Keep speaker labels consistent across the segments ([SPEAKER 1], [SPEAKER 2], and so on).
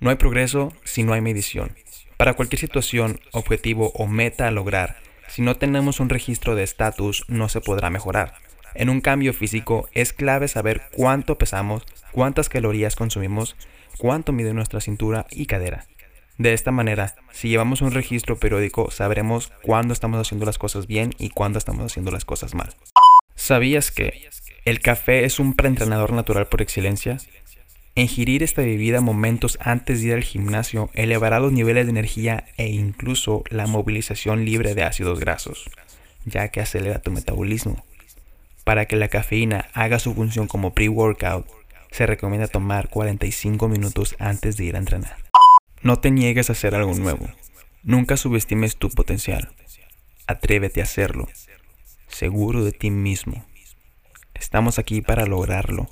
[SPEAKER 1] No hay progreso si no hay medición. Para cualquier situación, objetivo o meta a lograr, si no tenemos un registro de estatus, no se podrá mejorar. En un cambio físico es clave saber cuánto pesamos, cuántas calorías consumimos, cuánto mide nuestra cintura y cadera. De esta manera, si llevamos un registro periódico, sabremos cuándo estamos haciendo las cosas bien y cuándo estamos haciendo las cosas mal. ¿Sabías que el café es un preentrenador natural por excelencia? Ingerir esta bebida momentos antes de ir al gimnasio elevará los niveles de energía e incluso la movilización libre de ácidos grasos, ya que acelera tu metabolismo. Para que la cafeína haga su función como pre-workout, se recomienda tomar 45 minutos antes de ir a entrenar. No te niegues a hacer algo nuevo. Nunca subestimes tu potencial. Atrévete a hacerlo. Seguro de ti mismo. Estamos aquí para lograrlo,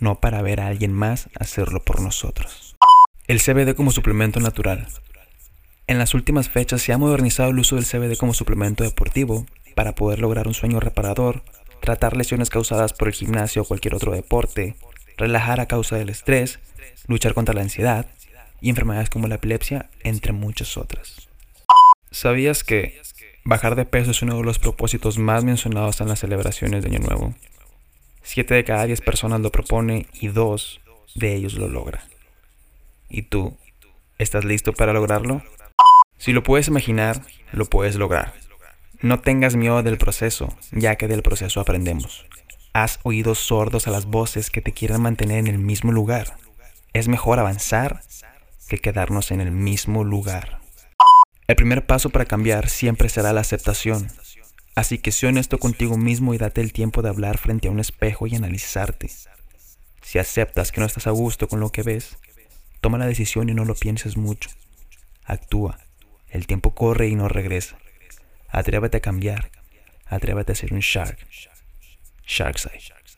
[SPEAKER 1] no para ver a alguien más hacerlo por nosotros. El CBD como suplemento natural. En las últimas fechas se ha modernizado el uso del CBD como suplemento deportivo para poder lograr un sueño reparador, tratar lesiones causadas por el gimnasio o cualquier otro deporte, relajar a causa del estrés, luchar contra la ansiedad y enfermedades como la epilepsia, entre muchas otras. ¿Sabías que bajar de peso es uno de los propósitos más mencionados en las celebraciones de Año Nuevo? Siete de cada diez personas lo propone y dos de ellos lo logran. ¿Y tú? ¿Estás listo para lograrlo? Si lo puedes imaginar, lo puedes lograr. No tengas miedo del proceso, ya que del proceso aprendemos. Haz oídos sordos a las voces que te quieran mantener en el mismo lugar. Es mejor avanzar que quedarnos en el mismo lugar. El primer paso para cambiar siempre será la aceptación. Así que sé honesto contigo mismo y date el tiempo de hablar frente a un espejo y analizarte. Si aceptas que no estás a gusto con lo que ves, toma la decisión y no lo pienses mucho. Actúa. El tiempo corre y no regresa. Atrévete a cambiar. Atrévete a ser un shark. Sharkside.